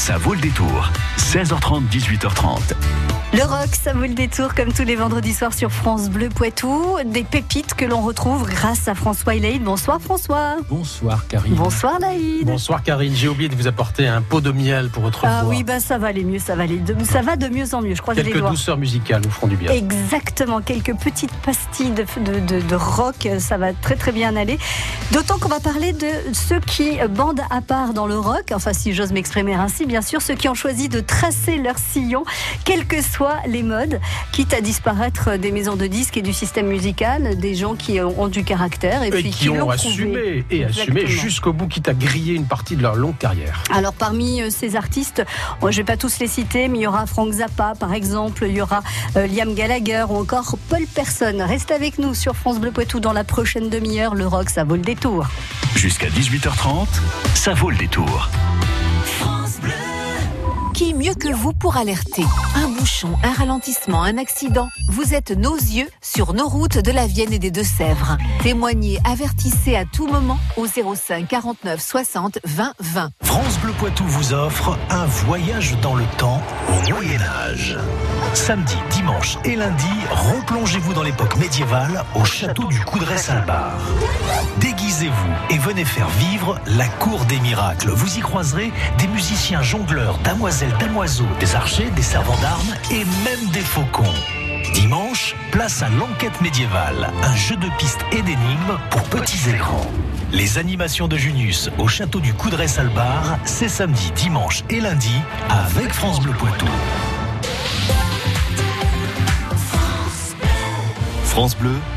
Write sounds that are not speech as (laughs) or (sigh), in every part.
Ça vaut le détour. 16h30, 18h30. Le rock, ça vaut le détour comme tous les vendredis soirs sur France Bleu Poitou. Des pépites que l'on retrouve grâce à François Laïd. Bonsoir François. Bonsoir Karine. Bonsoir Laïd. Bonsoir Karine. J'ai oublié de vous apporter un pot de miel pour votre Ah voix. oui, bah ça va aller mieux, ça va aller de, ça va de mieux en mieux. Je croise les Quelques doigts. douceurs musicales nous feront du bien. Exactement, quelques petites pastilles de, de, de- de rock, ça va très très bien aller. D'autant qu'on va parler de ceux qui bandent à part dans le rock, enfin si j'ose m'exprimer ainsi, bien sûr, ceux qui ont choisi de tracer leur sillon, quelles que soient les modes, quitte à disparaître des maisons de disques et du système musical, des gens qui ont, ont du caractère et, Et puis qui ont assumé et assumé jusqu'au bout, quitte à griller une partie de leur longue carrière. Alors parmi euh, ces artistes, bon, je vais pas tous les citer, mais il y aura Frank Zappa par exemple, il y aura euh, Liam Gallagher ou encore Paul Person. Reste avec nous sur France Bleu Poitou dans la prochaine demi-heure. Le rock, ça vaut le détour. Jusqu'à 18h30, ça vaut le détour. Qui mieux que vous pour alerter Un bouchon, un ralentissement, un accident Vous êtes nos yeux sur nos routes de la Vienne et des Deux-Sèvres. Témoignez, avertissez à tout moment au 05 49 60 20 20. France Bleu Poitou vous offre un voyage dans le temps au Moyen Âge. Samedi, dimanche et lundi, replongez-vous dans l'époque médiévale au château du Coudray-Salbar. Déguisez-vous et venez faire vivre la cour des miracles. Vous y croiserez des musiciens jongleurs, damoiselles, des archers, des servants d'armes et même des faucons. Dimanche, place à l'enquête médiévale, un jeu de pistes et d'énigmes pour petits et grands. Les animations de Junius au château du Coudray-Salbar, c'est samedi, dimanche et lundi avec France Bleu Poitou. France Bleu,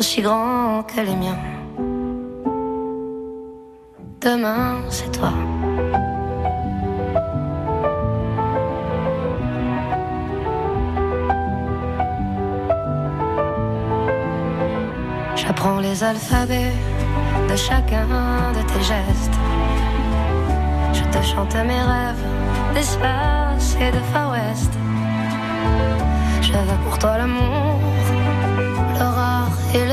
aussi grands que les miens. Demain, c'est toi. J'apprends les alphabets de chacun de tes gestes. Je te chante mes rêves d'espace et de Far West. Je veux pour toi l'amour,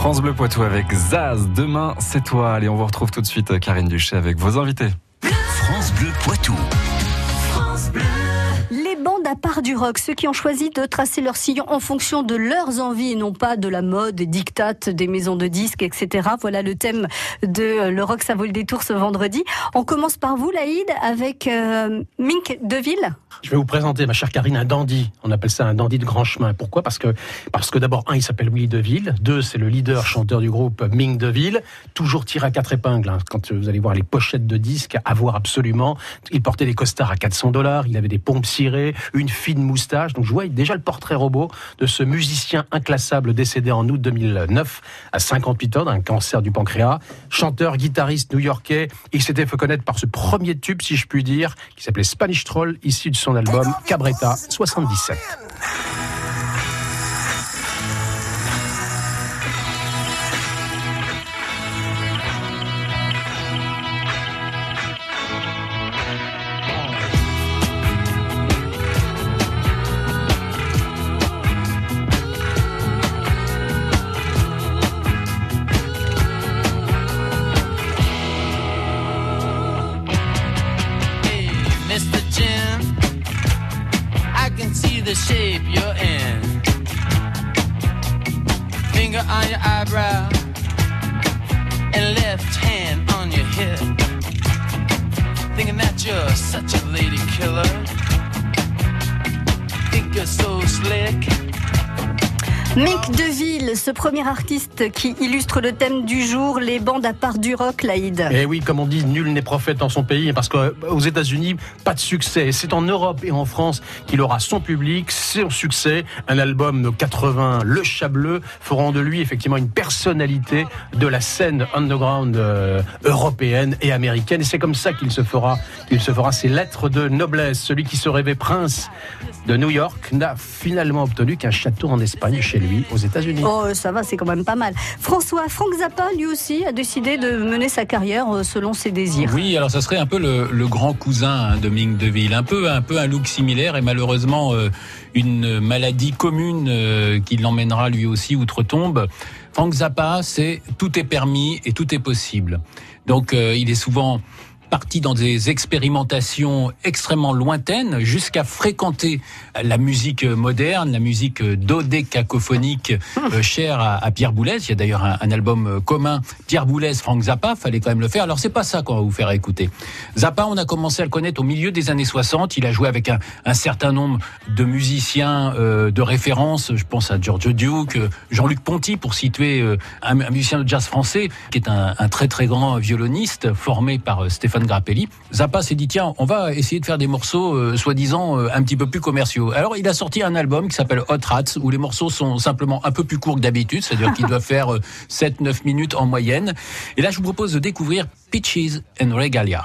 France Bleu Poitou avec Zaz. Demain, c'est toi. Allez, on vous retrouve tout de suite, Karine Duché, avec vos invités. France Bleu Poitou. À part du rock, ceux qui ont choisi de tracer leur sillon en fonction de leurs envies et non pas de la mode, des dictates des maisons de disques, etc. Voilà le thème de euh, Le Rock, ça vaut le détour ce vendredi. On commence par vous, Laïd, avec euh, Mink Deville. Je vais vous présenter, ma chère Karine, un dandy. On appelle ça un dandy de grand chemin. Pourquoi? Parce que, parce que d'abord, un, il s'appelle Willy Deville. Deux, c'est le leader chanteur du groupe Ming Deville. Toujours tiré à quatre épingles. hein. Quand vous allez voir les pochettes de disques, à voir absolument. Il portait des costards à 400 dollars. Il avait des pompes cirées, fine moustache. Donc je vois déjà le portrait robot de ce musicien inclassable décédé en août 2009 à 58 ans d'un cancer du pancréas. Chanteur, guitariste new-yorkais. Il s'était fait connaître par ce premier tube, si je puis dire, qui s'appelait Spanish Troll, issu de son album Cabretta 77. Ce premier artiste qui illustre le thème du jour, les bandes à part du rock, Laïd. Et oui, comme on dit, nul n'est prophète dans son pays, parce qu'aux États-Unis, pas de succès. C'est en Europe et en France qu'il aura son public, son succès. Un album de 80, Le Chableux, feront de lui effectivement une personnalité de la scène underground euh, européenne et américaine. Et c'est comme ça qu'il se fera, qu'il se fera ses lettres de noblesse. Celui qui se rêvait prince de New York n'a finalement obtenu qu'un château en Espagne chez lui, aux États-Unis. Oh, ça va, c'est quand même pas mal. François, Frank Zappa, lui aussi, a décidé de mener sa carrière euh, selon ses désirs. Oui, alors ça serait un peu le, grand cousin hein, de Ming Deville, un peu, un peu un look similaire et malheureusement euh, une maladie commune euh, qui l'emmènera lui aussi outre-tombe. Frank Zappa, c'est tout est permis et tout est possible. Donc euh, il est souvent parti dans des expérimentations extrêmement lointaines jusqu'à fréquenter la musique moderne, la musique dodécacophonique euh, chère à, Pierre Boulez. Il y a d'ailleurs un, album commun Pierre Boulez, Franck Zappa, fallait quand même le faire. Alors c'est pas ça qu'on va vous faire écouter. Zappa, on a commencé à le connaître au milieu des années 60. Il a joué avec un, certain nombre de musiciens euh, de référence. Je pense à Giorgio Duke, Jean-Luc Ponty pour situer euh, un, musicien de jazz français qui est un, très très grand violoniste formé par euh, Grappelli. Zappa s'est dit tiens, on va essayer de faire des morceaux euh, soi-disant euh, un petit peu plus commerciaux. Alors il a sorti un album qui s'appelle Hot Rats où les morceaux sont simplement un peu plus courts que d'habitude, c'est-à-dire qu'ils doivent faire euh, 7-9 minutes en moyenne. Et là je vous propose de découvrir Peaches and Regalia.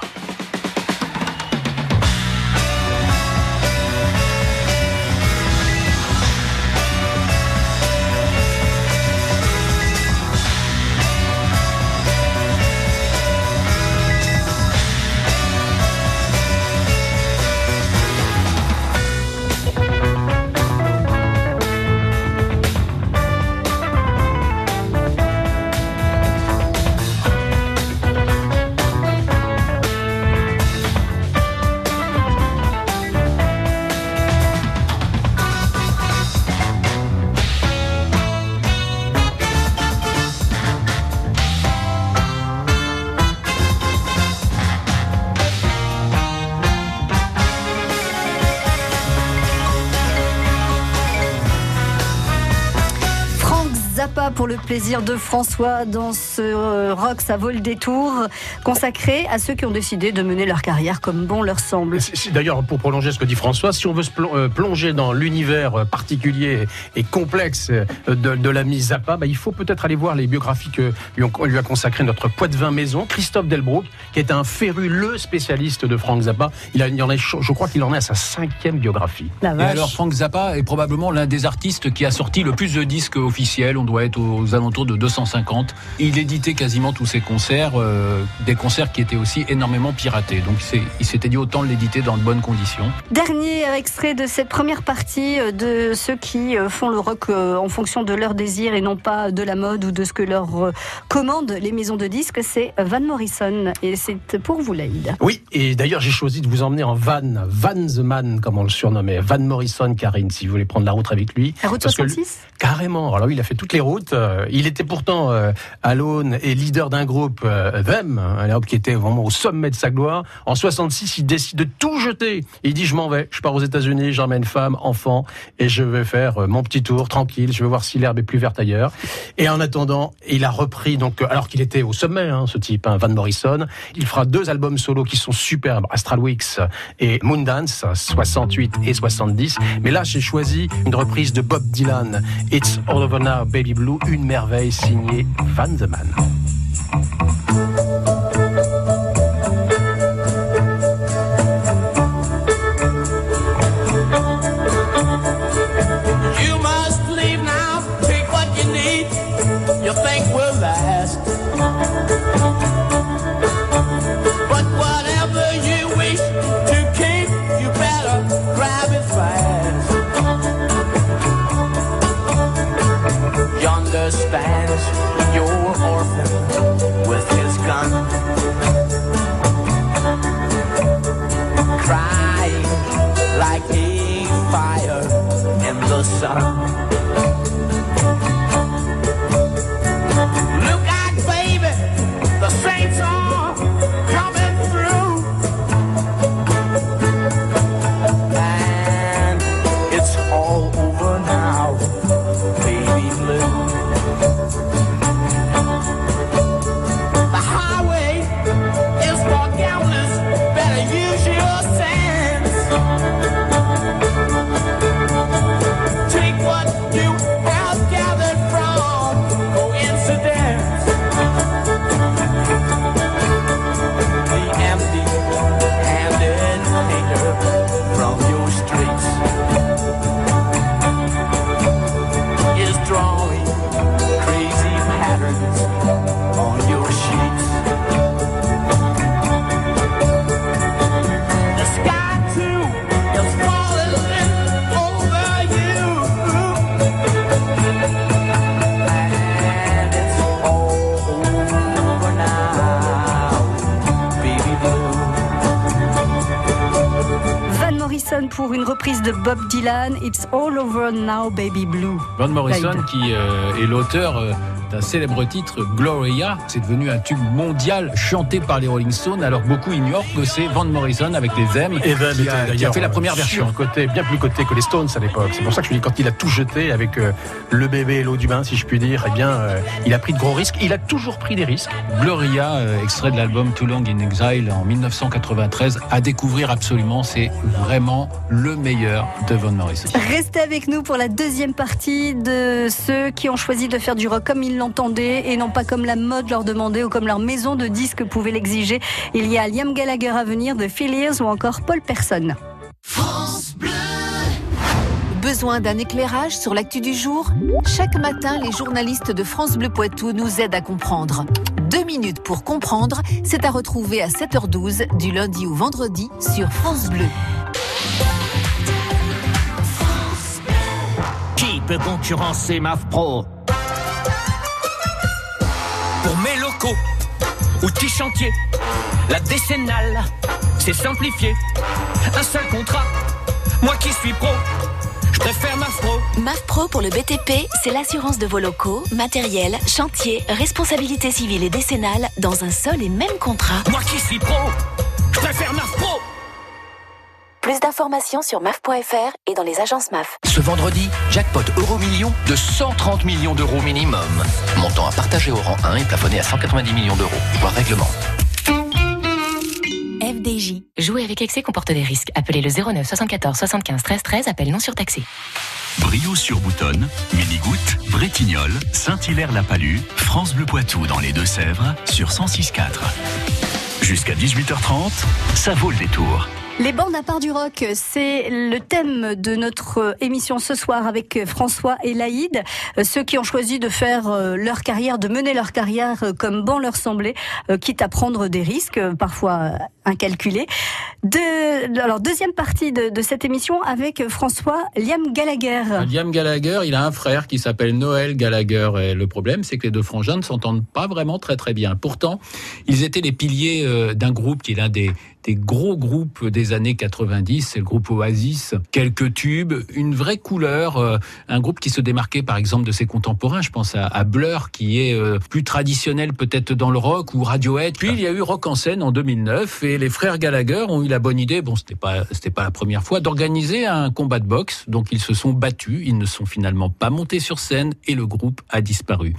Zappa pour le plaisir de François dans ce euh, rock, ça vaut le détour, consacré à ceux qui ont décidé de mener leur carrière comme bon leur semble. D'ailleurs, pour prolonger ce que dit François, si on veut se euh, plonger dans l'univers euh, particulier et complexe de, de l'ami Zappa, bah, il faut peut-être aller voir les biographies que lui, ont- lui a consacré notre Poitvin Maison, Christophe Delbrook, qui est un féru, le spécialiste de Frank Zappa. Il, a, il en est, je crois qu'il en est à sa cinquième biographie. La Et vache. alors Frank Zappa est probablement l'un des artistes qui a sorti le plus de disques officiels. On doit être aux alentours de 250. Il éditait quasiment tous ses concerts, euh, des concerts qui étaient aussi énormément piratés. Donc il s'était dit autant l'éditer dans de bonnes conditions. Dernier extrait de cette première partie euh, de ceux qui euh, font le rock en fonction de leur désir et non pas de la mode ou de ce que leur commandent les maisons de disques, c'est Van Morrison et c'est pour vous Laïd. Oui, et d'ailleurs j'ai choisi de vous emmener en van, Van the Man comme on le surnommait, Van Morrison, Karine, si vous voulez prendre la route avec lui. La route Parce que 66 Carrément. Alors oui, il a fait toutes les routes. Euh, Il était pourtant euh, à l'aune et leader d'un groupe Them, hein, alors, qui était vraiment au sommet de sa gloire. En 66, il décide de tout jeter. Il dit je m'en vais, je pars aux États-Unis, j'emmène femme, enfant, et je vais faire euh, mon petit tour tranquille. Je vais voir si l'herbe est plus verte ailleurs. Et en attendant, il a repris donc alors qu'il était au sommet, hein, ce type, hein, Van Morrison. Il fera deux albums solo qui sont superbes, Astral Weeks et Moondance, 68 et 70. Mais là, j'ai choisi une reprise de Bob Dylan, It's All Over Now, Baby Blue, une merveille signée Van the. Fire in the sun. Bob Dylan, It's All Over Now Baby Blue. Van Morrison, qui euh, est l'auteur d'un célèbre titre, Gloria, c'est devenu un tube mondial chanté par les Rolling Stones, alors beaucoup ignorent que c'est Van Morrison avec les M Et qui, était a, qui a fait la première version. Côté, bien plus coté que les Stones à l'époque. C'est pour ça que je dis quand il a tout jeté avec euh, le bébé et l'eau du bain, si je puis dire, eh bien, euh, il a pris de gros risques. Il a toujours pris des risques. Gloria, euh, extrait de l'album Too Long in Exile en 1993, à découvrir absolument, c'est vraiment le meilleur de Van Morrison. Restez avec nous pour la deuxième partie de ceux qui ont choisi de faire du rock comme ils l'entendaient et non pas comme la mode leur demandait ou comme leur maison de disques pouvait l'exiger. Il y a Liam Gallagher à venir de Phillies ou encore Paul Person. Besoin d'un éclairage sur l'actu du jour? Chaque matin, les journalistes de France Bleu Poitou nous aident à comprendre. Deux minutes pour comprendre, c'est à retrouver à 7h12 du lundi au vendredi sur France Bleu. Qui peut concurrencer MAF Pro Pour mes locaux, outils chantier, la décennale, c'est simplifié. Un seul contrat, moi qui suis pro, je préfère MAF Pro. MAF Pro pour le BTP, c'est l'assurance de vos locaux, matériel, chantier, responsabilité civile et décennale dans un seul et même contrat. Moi qui suis pro, Plus d'informations sur maf.fr et dans les agences MAF. Ce vendredi, jackpot euro million de 130 millions d'euros minimum. Montant à partager au rang 1 et plafonné à 190 millions d'euros. Voir règlement. FDJ. Jouer avec excès comporte des risques. Appelez le 09 74 75 13 13. Appel non surtaxé. Brio sur Boutonne, Minigoutte, Bretignolles, Saint-Hilaire-la-Palue, France Bleu Poitou dans les Deux-Sèvres sur 106.4. Jusqu'à 18h30, ça vaut le détour. Les bandes à part du rock, c'est le thème de notre émission ce soir avec François et Laïd, Euh, ceux qui ont choisi de faire euh, leur carrière, de mener leur carrière euh, comme bon leur semblait, quitte à prendre des risques, parfois incalculés. De, alors, deuxième partie de, de cette émission avec François Liam Gallagher. Liam Gallagher, il a un frère qui s'appelle Noël Gallagher. Et le problème, c'est que les deux frangins ne s'entendent pas vraiment très très bien. Pourtant, ils étaient les piliers d'un groupe qui est l'un des, des gros groupes des années 90, c'est le groupe Oasis. Quelques tubes, une vraie couleur, euh, un groupe qui se démarquait par exemple de ses contemporains. Je pense à, Blur, qui est euh, plus traditionnel peut-être dans le rock, ou Radiohead. Puis il y a eu Rock en scène en 2009, et les frères Gallagher ont eu la bonne idée, bon c'était pas, c'était pas la première fois, d'organiser un combat de boxe. Donc ils se sont battus, ils ne sont finalement pas montés sur scène, et le groupe a disparu.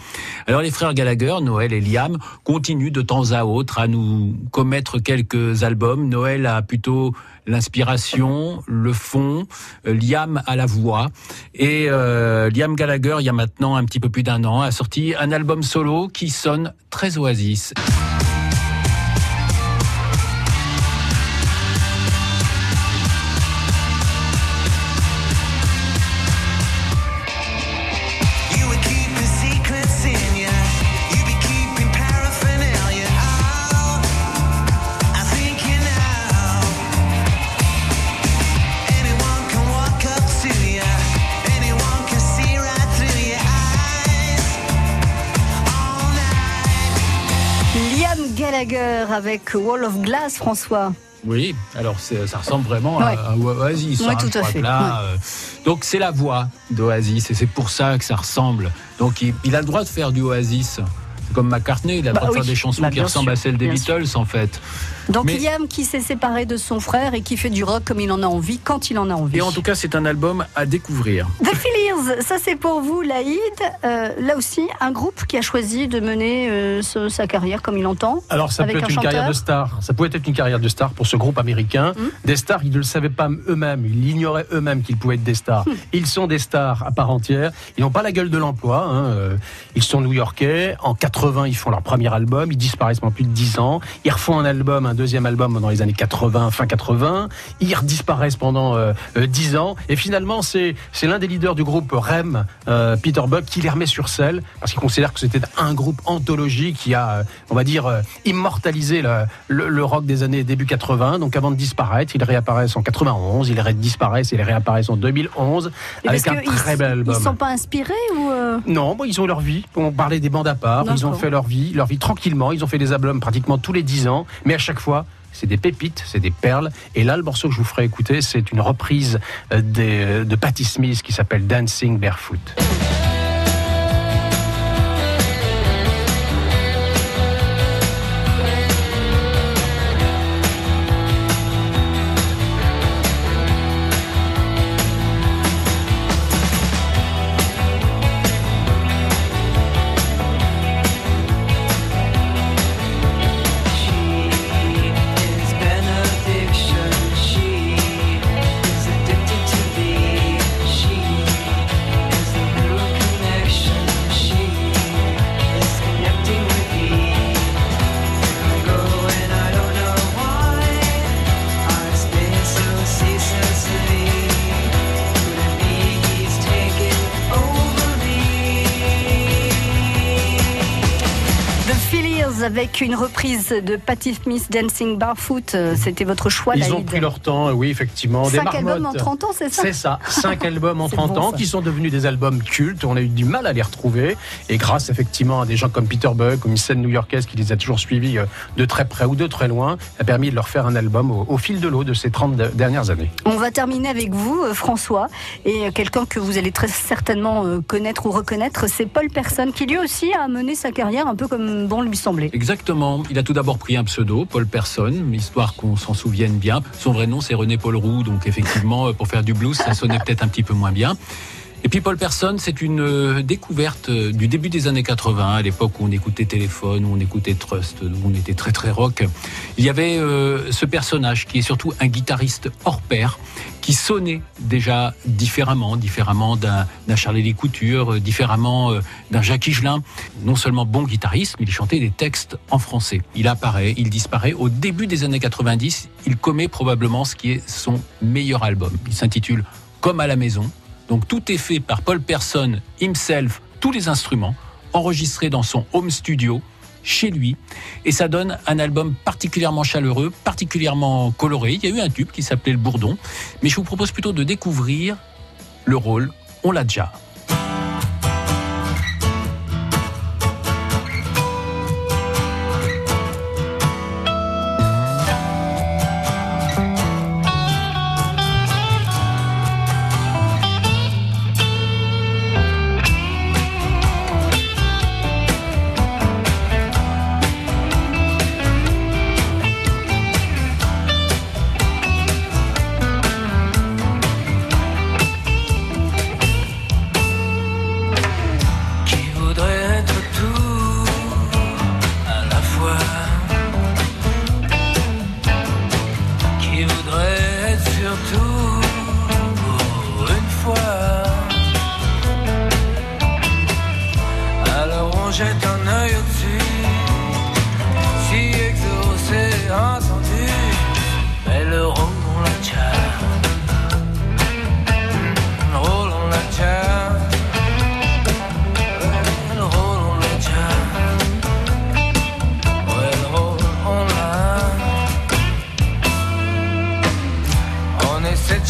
Alors les frères Gallagher, Noël et Liam, continuent de temps à autre à nous commettre quelques albums. Noël a plutôt l'inspiration, le fond, euh, Liam a la voix. Et euh, Liam Gallagher, il y a maintenant un petit peu plus d'un an, a sorti un album solo qui sonne très oasis. Avec Wall of Glass, François. Oui, alors ça ressemble vraiment Ouais. à, à Oasis. Ouais, hein, tout à fait, là, ouais. euh, donc c'est la voix d'Oasis et c'est pour ça que ça ressemble. Donc il, il a le droit de faire du Oasis. Comme McCartney, il a le Bah droit de oui, faire des chansons bah qui ressemblent sûr, à celles des sûr. Beatles en fait. Donc Mais- Liam qui s'est séparé de son frère et qui fait du rock comme il en a envie, quand il en a envie. Et en tout cas, c'est un album à découvrir. The Fillers, ça c'est pour vous, Laïd. Euh, là aussi, un groupe qui a choisi de mener euh, ce- sa carrière comme il entend. Alors ça avec peut être un une chanteur. carrière de star. Ça pouvait être une carrière de star pour ce groupe américain. Hmm. Des stars, ils ne le savaient pas eux-mêmes. Ils ignoraient eux-mêmes qu'ils pouvaient être des stars. Hmm. Ils sont des stars à part entière. Ils n'ont pas la gueule de l'emploi. hein. Euh, Ils sont new-yorkais. En 80, ils font leur premier album. Ils disparaissent pendant plus de 10 ans. Ils refont un album, un deuxième album dans les années 80, fin 80. Ils redisparaissent pendant euh, euh, 10 ans. Et finalement, c'est l'un des leaders du groupe REM, euh, Peter Buck, qui les remet sur selle parce qu'il considère que c'était un groupe anthologie qui a, euh, on va dire, immortalisé le, le- le rock des années début 80. Donc avant de disparaître, ils réapparaissent en 91, ils disparaissent et ils réapparaissent en 2011 Et avec un très bel album. Ils sont pas inspirés ou euh, Non, bon, ils ont leur vie. On parlait des bandes à part. Ils ont fait leur vie, leur vie tranquillement. Ils ont fait des albums pratiquement tous les 10 ans. Mais à chaque fois, c'est des pépites, c'est des perles. Et là, le morceau que je vous ferai écouter, c'est une reprise euh, des- de Patti Smith qui s'appelle Dancing Barefoot. Fillers avec une reprise de Patti Smith Dancing Barefoot. Euh, C'était votre choix, Ils ont pris leur temps, oui, effectivement. Des Cinq albums en marmottes. 30 ans, c'est ça C'est ça, cinq (laughs) albums en C'est 30 bon, ans ça. qui sont devenus des albums cultes. On a eu du mal à les retrouver. Et grâce effectivement à des gens comme Peter Buck, comme une scène new-yorkaise qui les a toujours suivis euh, de très près ou de très loin, a permis de leur faire un album au, au fil de l'eau de ces 30 de- dernières années. On va terminer avec vous, euh, François, et quelqu'un que vous allez très certainement connaître ou reconnaître, c'est Paul Person, qui lui aussi a mené sa carrière un peu comme bon lui semblait. Exactement. Il a tout d'abord pris un pseudo, Paul Person, histoire qu'on s'en souvienne bien. Son vrai nom, c'est René Paul Roux, donc effectivement, euh, pour faire du blues, ça sonnait peut-être un petit peu moins bien. Et puis Paul Person, c'est une euh, découverte euh, du début des années 80, à l'époque où on écoutait Téléphone, où on écoutait Trust, où on était très très rock. Il y avait ce personnage qui est surtout un guitariste hors pair, qui sonnait déjà différemment, différemment d'un Charlie Lee Couture, euh, différemment euh, d'un Jacques Higelin. Non seulement bon guitariste, mais il chantait des textes en français. Il apparaît, il disparaît. Au début des années 90, il commet probablement ce qui est son meilleur album. Il s'intitule Comme à la maison. Donc tout est fait par Paul Person himself, tous les instruments, enregistrés dans son home studio chez lui et ça donne un album particulièrement chaleureux, particulièrement coloré. Il y a eu un tube qui s'appelait Le Bourdon, mais je vous propose plutôt de découvrir le rôle On l'a déjà.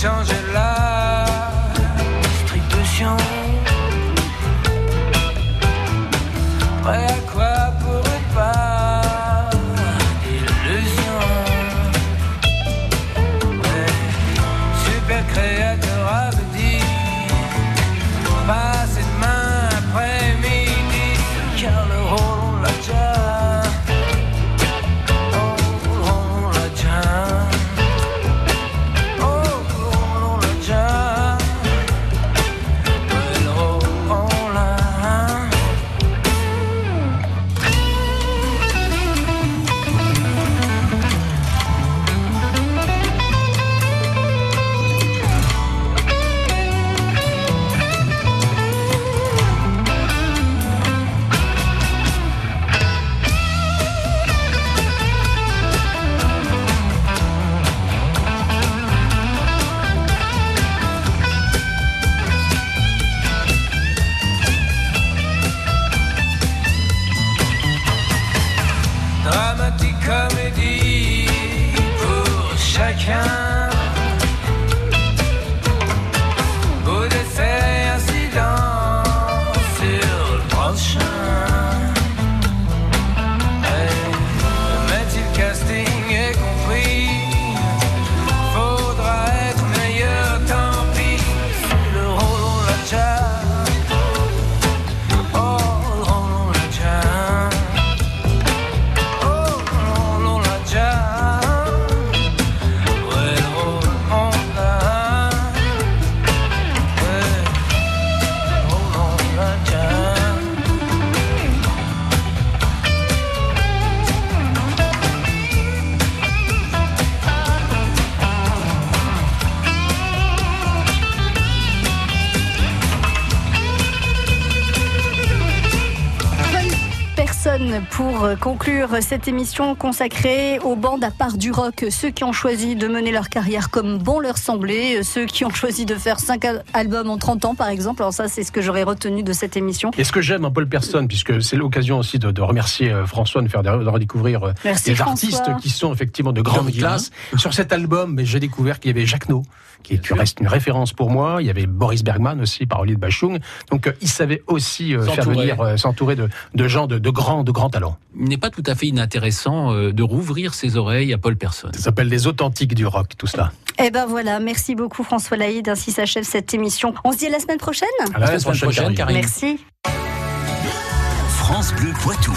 Changer pour euh, conclure cette émission consacrée aux bandes à part du rock, ceux qui ont choisi de mener leur carrière comme bon leur semblait, euh, ceux qui ont choisi de faire 5 albums en 30 ans par exemple. Alors ça c'est ce que j'aurais retenu de cette émission. Et ce que j'aime un Paul Personne, puisque c'est l'occasion aussi de, de remercier euh, François, de faire de, redécouvrir Merci, des François. artistes qui sont effectivement de grande classe. Sur cet album, mais j'ai découvert qu'il y avait Jacques No, qui est, qui reste une référence pour moi. Il y avait Boris Bergman aussi, parolier de Bachung. Donc il savait aussi euh, faire S'entourer. venir, euh, s'entourer de, de gens de, de grands, de grands talents. Il n'est pas tout à fait inintéressant euh, de rouvrir ses oreilles à Paul Person. Ça s'appelle les authentiques du rock, tout cela. Eh ben voilà, merci beaucoup François Laïd, ainsi s'achève cette émission. On se dit à la semaine prochaine À la semaine prochaine, Karine. Merci. France Bleu Poitou.